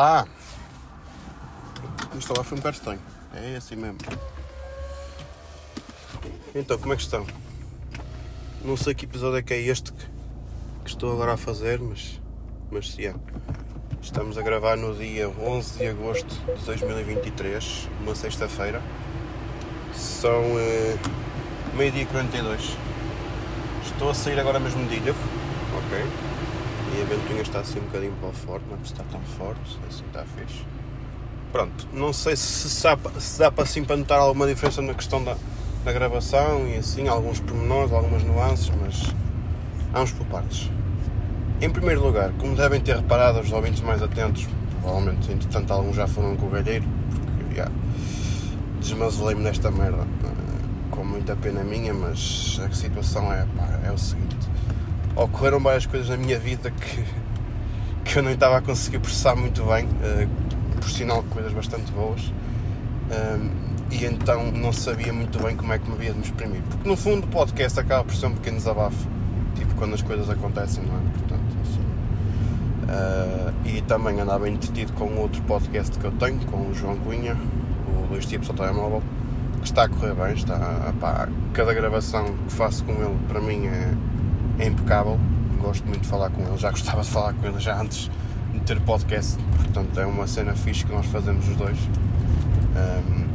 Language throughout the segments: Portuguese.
Olá! Isto lá foi um bocado estranho. É assim mesmo. Então, como é que estão? Não sei que episódio é que é este que, que estou agora a fazer, mas, mas sim, é. Estamos a gravar no dia 11 de agosto de 2023, uma sexta-feira. São eh, meio-dia 42. Estou a sair agora mesmo de ilha, ok? Ventoinha está assim um bocadinho para fora, não é está tão forte, assim está fixe. Pronto, não sei se dá, se dá para assim para notar alguma diferença na questão da, da gravação e assim, alguns pormenores, algumas nuances, mas vamos por partes. Em primeiro lugar, como devem ter reparado os ouvintes mais atentos, provavelmente entretanto alguns já foram com o galheiro, porque já desmazelei-me nesta merda, com muita pena minha, mas a situação é, pá, é o seguinte, ocorreram várias coisas na minha vida que, que eu não estava a conseguir processar muito bem, uh, por sinal coisas bastante boas, uh, e então não sabia muito bem como é que me havia de me exprimir, porque no fundo o podcast acaba por ser um pequeno desabafo, tipo quando as coisas acontecem, não é? Portanto, Uh, e também andava entretido com outro podcast que eu tenho, com o João Cunha, o Dois Tipos ao Telemóvel, que está a correr bem, está, pá, cada gravação que faço com ele para mim é, é, impecável, gosto muito de falar com ele, já gostava de falar com ele já antes de ter podcast, portanto é uma cena fixe que nós fazemos os dois. Um,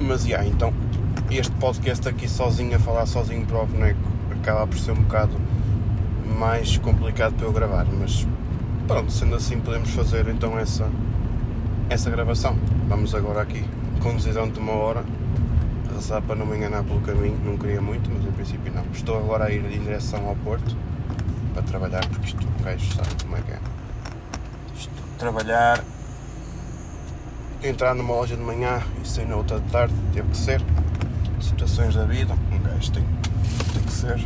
mas, yeah, então, este podcast aqui sozinho, a falar sozinho para o boneco, acaba por ser um bocado mais complicado para eu gravar, mas pronto, sendo assim podemos fazer então essa, essa gravação. Vamos agora aqui conduzir durante uma hora, rezar para não me enganar pelo caminho, não queria muito, mas em princípio não. Estou agora a ir em direção ao Porto para trabalhar, porque isto o gajo sabe como é que é. Trabalhar, entrar numa loja de manhã e sair na outra de tarde, teve que ser. Situações da vida, um gajo tem, tem que ser.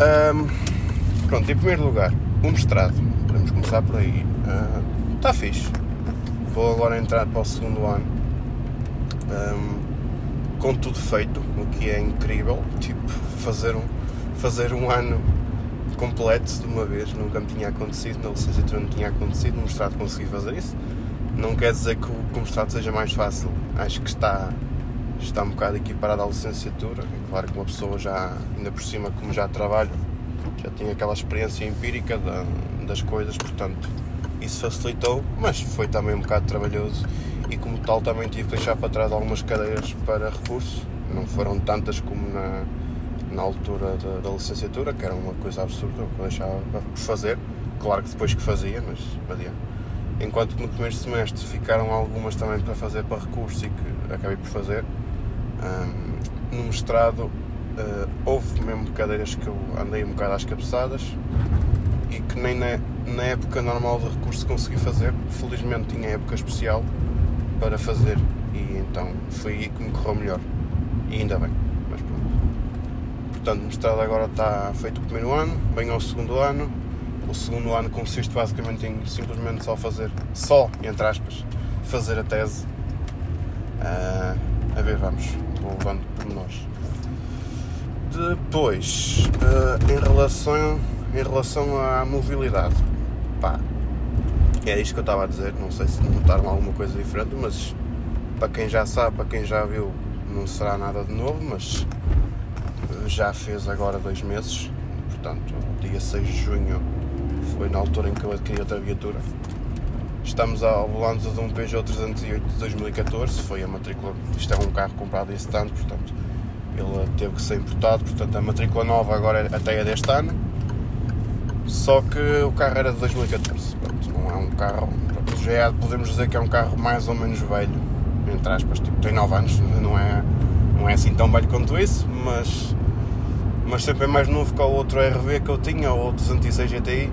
Um, pronto, em primeiro lugar, o mestrado. Podemos começar por aí. Está uh, fixe. Vou agora entrar para o segundo ano um, com tudo feito, o que é incrível. Tipo, fazer um, fazer um ano completo de uma vez nunca me tinha acontecido. Na licenciatura não tinha acontecido. No mestrado consegui fazer isso. Não quer dizer que o, que o mestrado seja mais fácil. Acho que está está um bocado equiparado à licenciatura. É claro que uma pessoa já, ainda por cima, como já trabalha, já tem aquela experiência empírica da, das coisas, portanto, isso facilitou, mas foi também um bocado trabalhoso e, como tal, também tive que deixar para trás algumas cadeiras para recurso. Não foram tantas como na, na altura da, da licenciatura, que era uma coisa absurda, que eu deixava por fazer. Claro que depois que fazia, mas adiante. Enquanto que no primeiro semestre ficaram algumas também para fazer para recurso e que acabei por fazer, um, no mestrado uh, houve mesmo cadeiras que eu andei um bocado às cabeçadas e que nem na, na época normal de recurso consegui fazer. Felizmente tinha época especial para fazer e então foi aí que me correu melhor. E ainda bem, mas pronto. Portanto, o mestrado agora está feito o primeiro ano, vem ao segundo ano. O segundo ano consiste basicamente em simplesmente só fazer, só, entre aspas, fazer a tese. Uh, a ver, vamos, vou levando por nós. Depois, uh, em, relação, em relação à mobilidade, pá, é isto que eu estava a dizer, não sei se notaram alguma coisa diferente, mas para quem já sabe, para quem já viu, não será nada de novo, mas já fez agora dois meses, portanto, dia 6 de junho foi na altura em que eu adquiri outra viatura. Estamos ao volante de um Peugeot 308 de 2014, foi a matrícula, isto é um carro comprado esse ano, portanto ele teve que ser importado, portanto a matrícula nova agora é, até é deste ano, só que o carro era de 2014, portanto, não é um carro, já é, podemos dizer que é um carro mais ou menos velho, entre aspas, tipo, tem 9 anos, não é, não é assim tão velho quanto isso, mas, mas sempre é mais novo que o outro RV que eu tinha, o 206 GTI,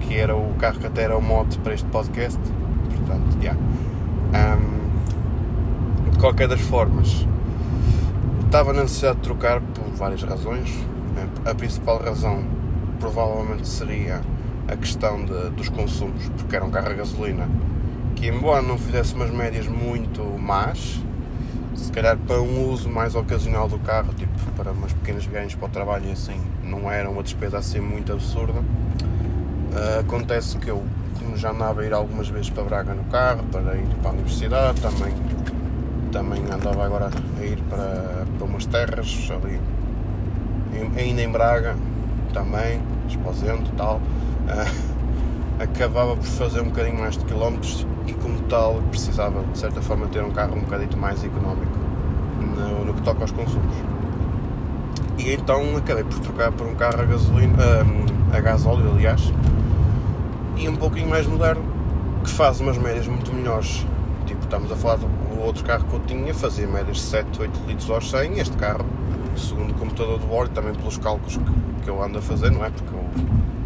que era o carro que até era o moto para este podcast. Portanto, yeah. Um, de qualquer das formas, estava na necessidade de trocar por várias razões. A principal razão provavelmente seria a questão de, dos consumos, porque era um carro a gasolina que, embora não fizesse umas médias muito más, se calhar para um uso mais ocasional do carro, tipo para umas pequenas viagens para o trabalho e assim, não era uma despesa assim muito absurda. Uh, acontece que eu já andava a ir algumas vezes para Braga no carro, para ir para a universidade, também, também andava agora a ir para, para umas terras ali, ainda em Braga, também, Esposente e tal. Uh, acabava por fazer um bocadinho mais de quilómetros e como tal precisava de certa forma ter um carro um bocadito mais económico no, no que toca aos consumos. E então acabei por trocar por um carro a gasolina, a, a gasóleo aliás, e um pouquinho mais moderno, que faz umas médias muito melhores. Tipo, estamos a falar do outro carro que eu tinha, fazia médias de 7, 8 litros aos 100, este carro, segundo o computador do bordo, também pelos cálculos que, que eu ando a fazer, não é? Porque eu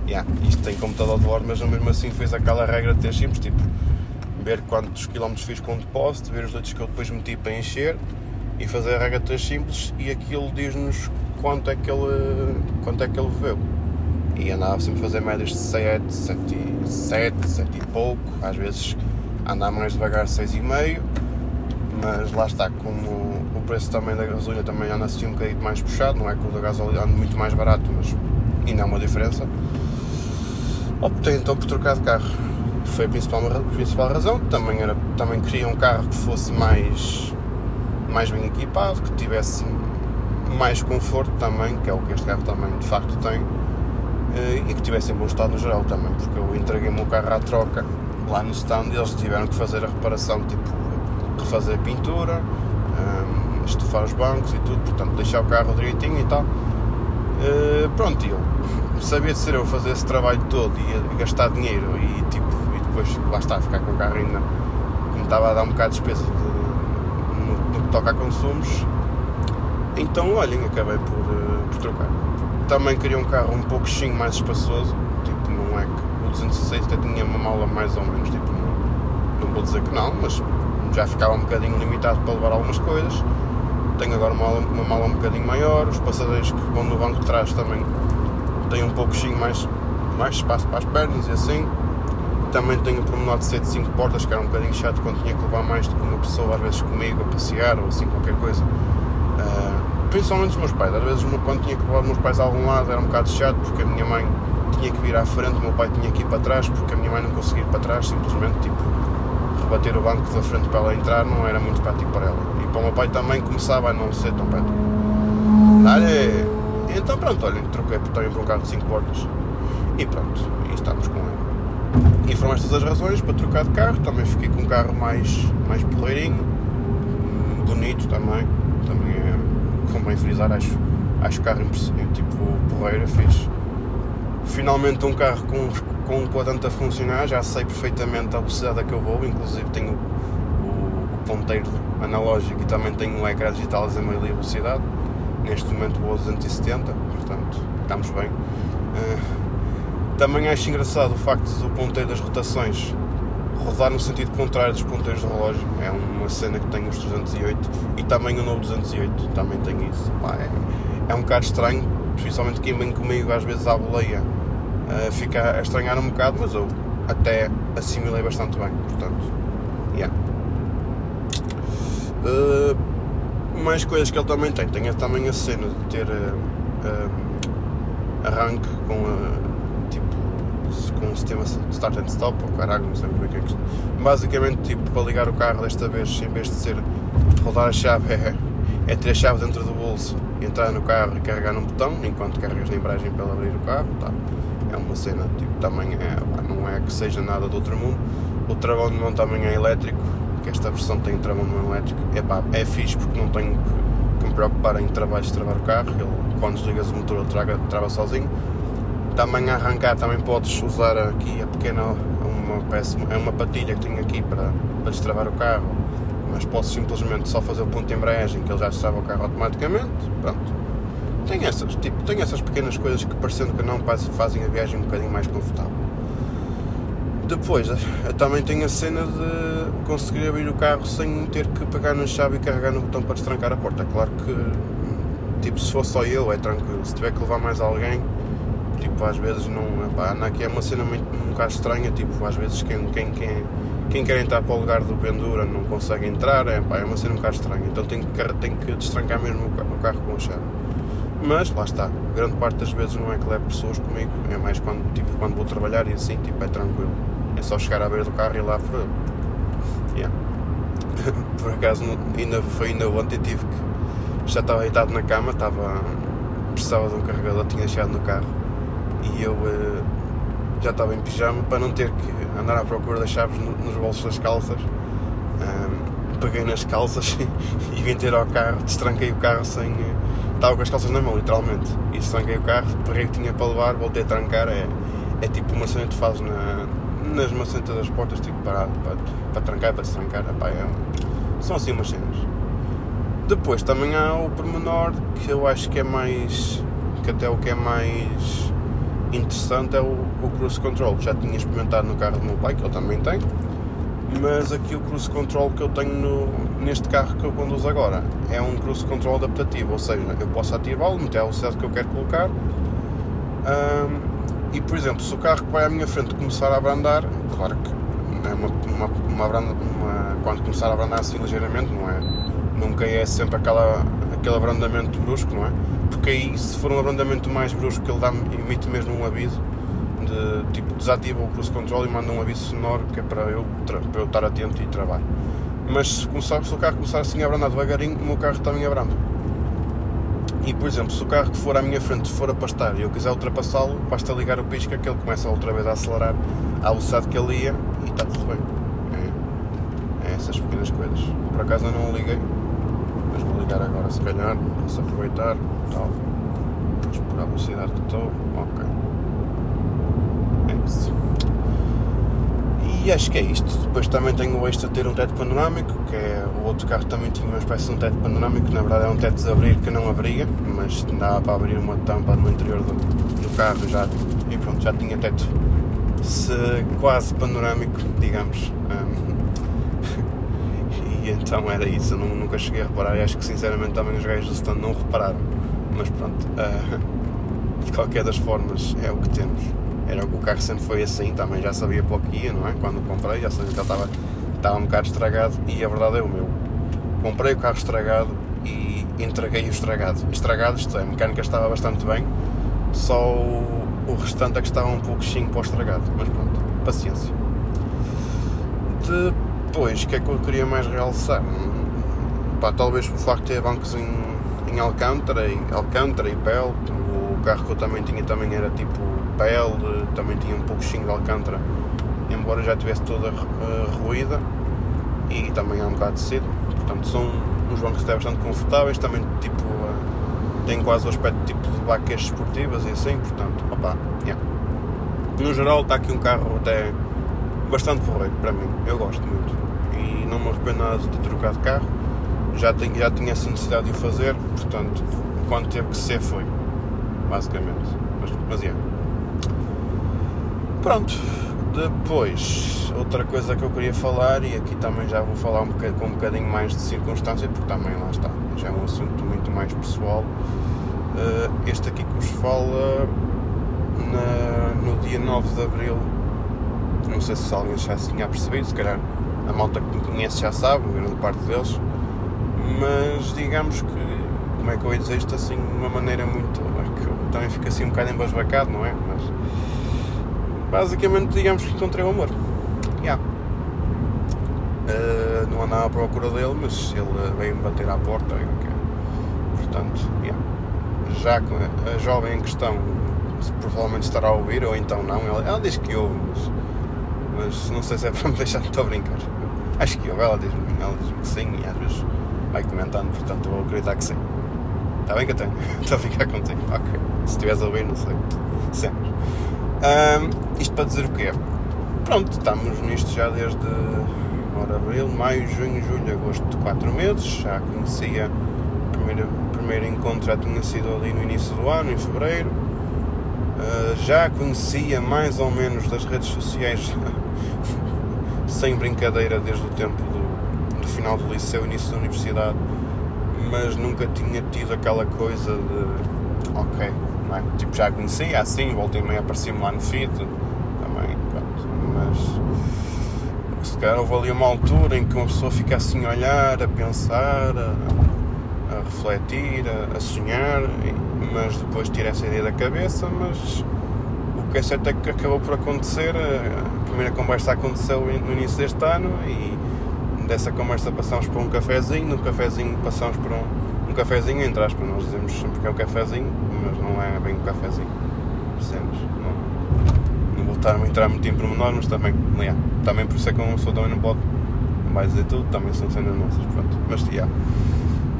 yeah, isto tem computador de bordo, mas mesmo assim fez aquela regra de ter simples, tipo, ver quantos quilómetros fiz com o depósito, ver os litros que eu depois meti para encher e fazer a regra de ter simples e aquilo diz-nos quanto é que ele quanto é que ele bebeu. E andava sempre a fazer médias de 7, 7, 7, 7 e pouco, às vezes andava mais devagar 6,5, mas lá está, como preço também da gasolina também anda assim um bocadinho mais puxado, não é que o da gasolina anda muito mais barato, mas ainda há uma diferença optei então por trocar de carro. Foi a principal, a principal razão. Também, era, também queria um carro que fosse mais, mais bem equipado, que tivesse mais conforto também, que é o que este carro também de facto tem, eh, e que tivesse em bom estado no geral também, porque eu entreguei o meu carro à troca lá no stand e eles tiveram que fazer a reparação, tipo refazer a pintura, um, eh, estufar os bancos e tudo, portanto deixar o carro direitinho e tal. Uh, pronto, eu sabia de ser eu fazer esse trabalho todo e gastar dinheiro e tipo e depois lá está, ficar com o carro ainda que me estava a dar um bocado de despesa de, no, no, que toca a consumos então olhem, acabei por, uh, por trocar também queria um carro um pouco mais espaçoso tipo, não é que o 206 até tinha uma mala mais ou menos tipo, não, não vou dizer que não, mas já ficava um bocadinho limitado para levar algumas coisas tenho agora uma mala, uma mala um bocadinho maior, os passageiros que vão no banco de trás também tem um pouquinho mais, mais espaço para as pernas e assim. Também tenho o promenado de 7 5 portas, que era um bocadinho chato quando tinha que levar mais do que uma pessoa, às vezes comigo, a passear ou assim qualquer coisa. Uh, principalmente os meus pais, às vezes quando tinha que levar os meus pais a algum lado era um bocado chato porque a minha mãe tinha que vir à frente, o meu pai tinha que ir para trás porque a minha mãe não conseguia ir para trás, simplesmente tipo rebater o banco da frente para ela entrar não era muito prático para ela. Para o meu pai também começava a não ser tão. Dale! Então pronto, olha, troquei por um carro de 5 portas e pronto, e estamos com ele. E foram estas as razões para trocar de carro, também fiquei com um carro mais, mais porreirinho, bonito também, também é, convém frisar, acho, acho o carro impressionante, tipo porreiro, fiz. Finalmente um carro com, com um quadrante a funcionar, já sei perfeitamente a velocidade a que eu vou, inclusive tenho ponteiro analógico e também tenho o ecrã digital a meio velocidade neste momento vou a 270, portanto estamos bem. Uh, também acho engraçado o facto do ponteiro das rotações rodar no sentido contrário dos ponteiros do relógio. É uma cena que tem os 308 e também o novo 208 também tem isso. Pá, é, é, um bocado estranho, principalmente quem vem comigo às vezes à boleia uh, fica a estranhar um bocado, mas eu até assimilei bastante bem, portanto, yeah. Uh, mais coisas que ele também tem. Tem também a cena de ter uh, arranque com uh, tipo com sistema start and stop ou caralho, não sei como é que é que Basicamente tipo para ligar o carro desta vez em vez de ser rodar a chave é, é ter a chave dentro do bolso, entrar no carro e carregar num botão enquanto carregas na embreagem para abrir o carro, tá. É uma cena, tipo, também é, não é que seja nada do outro mundo. O travão de mão também é elétrico, que esta versão tem travão no elétrico, epá, é fixe porque não tenho que, que me preocupar em de travar o carro, ele, quando desligas o motor ele trava, trava sozinho. Também a arrancar também podes usar aqui a pequena, uma, peça, é uma patilha que tenho aqui para, para destravar o carro, mas posso simplesmente só fazer o ponto de embreagem que ele já destrava o carro automaticamente, pronto. Tem essas, tipo, tem essas pequenas coisas que parecendo que não fazem a viagem um bocadinho mais confortável. Depois, também tem a cena de conseguir abrir o carro sem ter que pegar na chave e carregar no botão para destrancar a porta. Claro que, tipo, se for só eu, é tranquilo. Se tiver que levar mais alguém, tipo, às vezes não. Epá, aqui é uma cena muito, um bocado estranha. Tipo, às vezes quem, quem, quem, quem quer entrar para o lugar do pendura não consegue entrar. É, é uma cena um bocado estranha. Então tem que, tem que destrancar mesmo o carro com a chave. Mas lá está, grande parte das vezes não é que levo pessoas comigo, é mais quando, tipo, quando vou trabalhar e assim, tipo, é tranquilo É só chegar à beira do carro e lá ele. Yeah. por acaso ainda, foi ainda ontem tive que. Já estava deitado na cama, estava. precisava de um carregador, tinha deixado no carro e eu uh, já estava em pijama para não ter que andar à procura das chaves no, nos bolsos das calças. Um, peguei nas calças e vim ter ao carro, destranquei o carro sem. Estava com as calças na mão, literalmente. E destranquei o carro, peguei o que tinha para levar, voltei a trancar. É, é tipo uma cena que tu fazes na, nas macetas das portas, tipo para, para, para trancar, para destrancar. Epá, é, são assim umas cenas. Depois também há o pormenor que eu acho que é mais. que até o que é mais interessante é o, o cruise control. Já tinha experimentado no carro do meu pai, que ele também tem, mas aqui o cruise control que eu tenho no, neste carro que eu conduzo agora é um cruise control adaptativo, ou seja, eu posso ativá-lo, meter a velocidade que eu quero colocar. Um, e por exemplo, se o carro que vai à minha frente começar a abrandar, claro que é uma, uma, uma, uma quando começar a abrandar assim ligeiramente, não é? Nunca é sempre aquela, aquele abrandamento brusco, não é? porque aí se for um abrandamento mais brusco ele dá, emite mesmo um aviso de tipo desativa o cruise control e manda um aviso sonoro que é para eu, para eu estar atento e travar. Mas se, começar, se o carro começar assim a abrandar devagarinho, o meu carro também abranda. E por exemplo, se o carro que for à minha frente for a pastar e eu quiser ultrapassá-lo, basta ligar o pisca que ele começa outra vez a acelerar à velocidade que ele ia e está tudo bem. É, é essas pequenas coisas. Por acaso eu não liguei, mas vou ligar agora se calhar, posso aproveitar tal. Vamos por a velocidade que estou. Ok. É isso. E acho que é isto. Depois também tenho o extra ter um teto panorâmico, que é o outro carro também tinha uma espécie de um teto panorâmico, que na verdade é um teto de abrir que não abria, mas dava para abrir uma tampa no interior do, do carro já, e pronto, já tinha teto se, quase panorâmico, digamos. Um, e então era isso, eu nunca cheguei a reparar e acho que sinceramente também os gajos do stand não repararam mas pronto, uh, de qualquer das formas é o que temos. Era, o carro sempre foi assim, também já sabia para o que ia, não é? Quando comprei, já sabia que estava, estava um bocado estragado e a verdade é o meu. Comprei o carro estragado e entreguei o estragado. Estragado, isto é, a mecânica estava bastante bem, só o, o restante é que estava um pouco chinho para o estragado, mas pronto, paciência. Depois, o que é que eu queria mais realçar? Pá, talvez o facto de ter bancos em em Alcântara, em Alcântara e pele. O carro que eu também tinha também era tipo pele, também tinha um pouco de Alcântara, embora já tivesse toda uh, ruída e também é um bocado de cedo. Portanto, são uns bancos até bastante confortáveis, também tipo uh, têm quase o aspecto tipo de baquetas esportivas e assim, portanto, opa, yeah. No geral está aqui um carro até bastante porreiro para mim, eu gosto muito e não me arrependo nada de ter trocado de carro já, tenho, já tinha essa necessidade de o fazer, portanto, quando teve que ser, foi. Basicamente. Mas, mas é. Pronto. Depois, outra coisa que eu queria falar, e aqui também já vou falar um com um bocadinho mais de circunstância, porque também lá está, já é um assunto muito mais pessoal. Uh, este aqui que vos fala na, no dia 9 de Abril, não sei se alguém já se tinha percebido, se calhar a malta que me conhece já sabe, grande parte deles, mas digamos que, como é que eu ia dizer isto assim, de uma maneira muito. É que eu também fico assim um bocado embasbacado, não é? Mas basicamente, digamos que encontrei o amor. Yeah. Uh, não andava à procura dele, mas ele veio-me bater à porta. Portanto, yeah. já a jovem em questão provavelmente estará a ouvir, ou então não. Ela, ela diz que ouve, mas, mas não sei se é para me deixar, estou a brincar. Acho que ouve, ela diz-me ela diz que sim, e às vezes vai comentando, portanto vou acreditar que sim. Está bem que eu tenho? Estou a ficar contigo. Ok. Se estiveres a ouvir, não sei. Sempre. Um, isto para dizer o quê? Pronto, estamos nisto já desde abril, maio, junho, julho, agosto, 4 meses. Já conhecia o primeiro, primeiro encontro, já tinha sido ali no início do ano, em fevereiro. Uh, já conhecia mais ou menos das redes sociais, sem brincadeira, desde o tempo final do liceu, início da universidade, mas nunca tinha tido aquela coisa de ok, é? tipo já conhecia assim, voltei meio a aparecer-me lá no feed também, pronto, mas se calhar houve ali uma altura em que uma pessoa fica assim a olhar, a pensar, a, a refletir, a, a sonhar, mas depois tira essa ideia da cabeça, mas o que é certo é que acabou por acontecer, a primeira conversa aconteceu no início deste ano e dessa conversa passamos por um cafezinho, no cafezinho passamos por um, um cafezinho, entre aspas, nós dizemos sempre que é um cafezinho, mas não é bem um cafezinho. Cenas, não, não vou estar a entrar muito em pormenor, mas também, yeah, também por isso é que uma pessoa também não pode mais dizer tudo, também são cenas nossas, pronto. Mas yeah.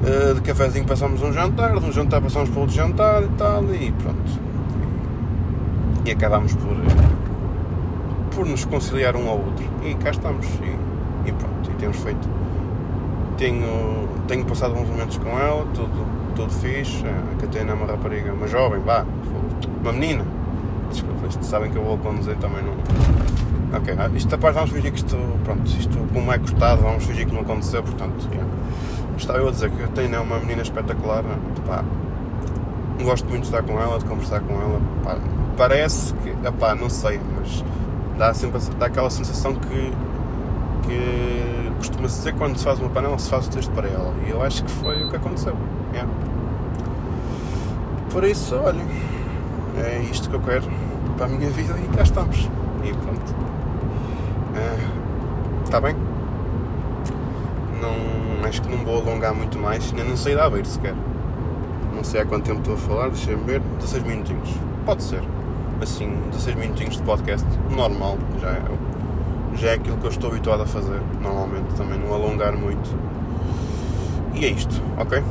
Uh, de cafezinho passamos um jantar, de um jantar passamos para outro jantar e tal, e pronto. E, e acabamos por, por nos conciliar um ao outro. E cá estamos. E, e pronto, e temos feito. Tenho, tenho passado bons momentos com ela, tudo, tudo fixe. A Catarina é uma rapariga, uma jovem, vá, uma menina. Desculpa, sabem que eu vou conduzir também não. Ok, ah, isto parte vamos fingir que isto, pronto, isto como é cortado, vamos fingir que não aconteceu, portanto, yeah. estava eu a dizer que a Tina é uma menina espetacular, pá, gosto muito de estar com ela, de conversar com ela, pá, parece que, pá, não sei, mas dá sempre dá aquela sensação que, que costuma-se dizer quando se faz uma panela, se faz o texto para ela, e eu acho que foi o que aconteceu, yeah. Por isso, olha, é isto que eu quero para a minha vida e cá estamos, e pronto. Está bem? Não, acho que não vou alongar muito mais, nem não sei da Aveiro sequer. Não sei há quanto tempo estou a falar, deixa-me ver. 16 minutinhos. Pode ser. Assim, 16 minutinhos de podcast, normal, já é, já é aquilo que eu estou habituado a fazer, normalmente, também não alongar muito. E é isto, ok?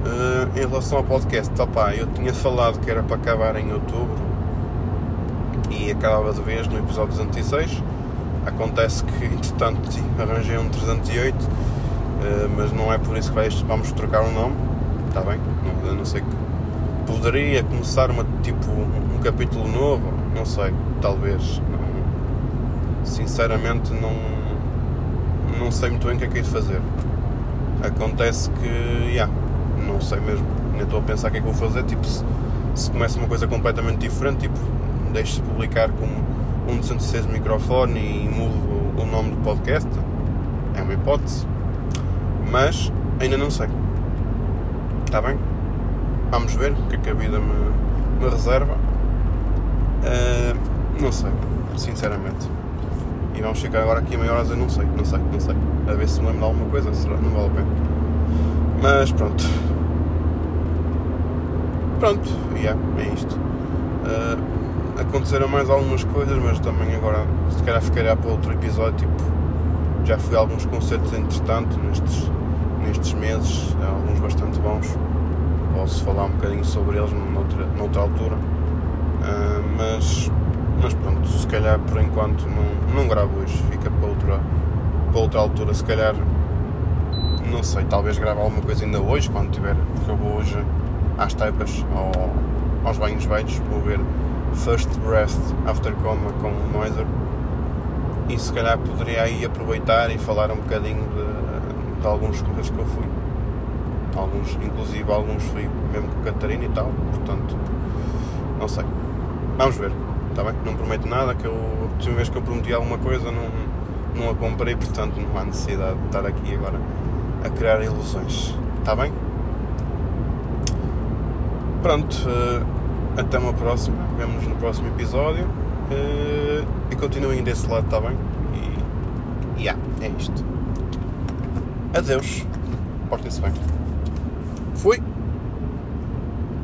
Uh, em relação ao podcast, opa, eu tinha falado que era para acabar em outubro e acabava de vez no episódio 206 Acontece que, entretanto, arranjei um 308, eh, mas não é por isso que vamos trocar o nome, está bem? Não, não sei que poderia começar uma, tipo, um, um capítulo novo, não sei, talvez. Não, sinceramente, não, não sei muito bem o que é que é de fazer. Acontece que, yeah, não sei mesmo, nem estou a pensar o que é que vou fazer. Tipo, se, se começa uma coisa completamente diferente, tipo, deixe-se publicar como um 206 microfone e mudo o nome do podcast. É uma hipótese. Mas ainda não sei. Está bem? Vamos ver o que é que a vida me, me reserva. Uh, não sei, sinceramente. E vamos ficar agora aqui a meia hora não sei, não sei, não sei. A ver se me lembro de alguma coisa, será? Não vale a pena. Mas pronto. Pronto, yeah, é isto. Uh, aconteceram mais algumas coisas, mas também agora se calhar ficará para outro episódio, tipo, já fui a alguns concertos entretanto nestes, nestes meses, alguns bastante bons. Posso falar um bocadinho sobre eles noutra, noutra altura. Uh, mas, mas pronto, se calhar por enquanto não, não gravo hoje, fica para outra, para outra altura, se calhar não sei, talvez gravar alguma coisa ainda hoje, quando tiver, porque eu vou hoje às taipas, ao, aos banhos velhos, vou ver First Breath After Coma com o Noiser e se calhar poderia aí aproveitar e falar um bocadinho de, de alguns correios que eu fui. Alguns, inclusive alguns fui mesmo com a Catarina e tal, portanto, não sei. Vamos ver, está bem? Não prometo nada, que eu, a última vez que eu prometi alguma coisa não, não a comprei, portanto não há necessidade de estar aqui agora a criar ilusões. Está bem? Pronto. Uh, até uma próxima, vemos no próximo episódio uh, e continuem desse lado, está bem? E yeah, é isto. Adeus, portem-se bem. Fui!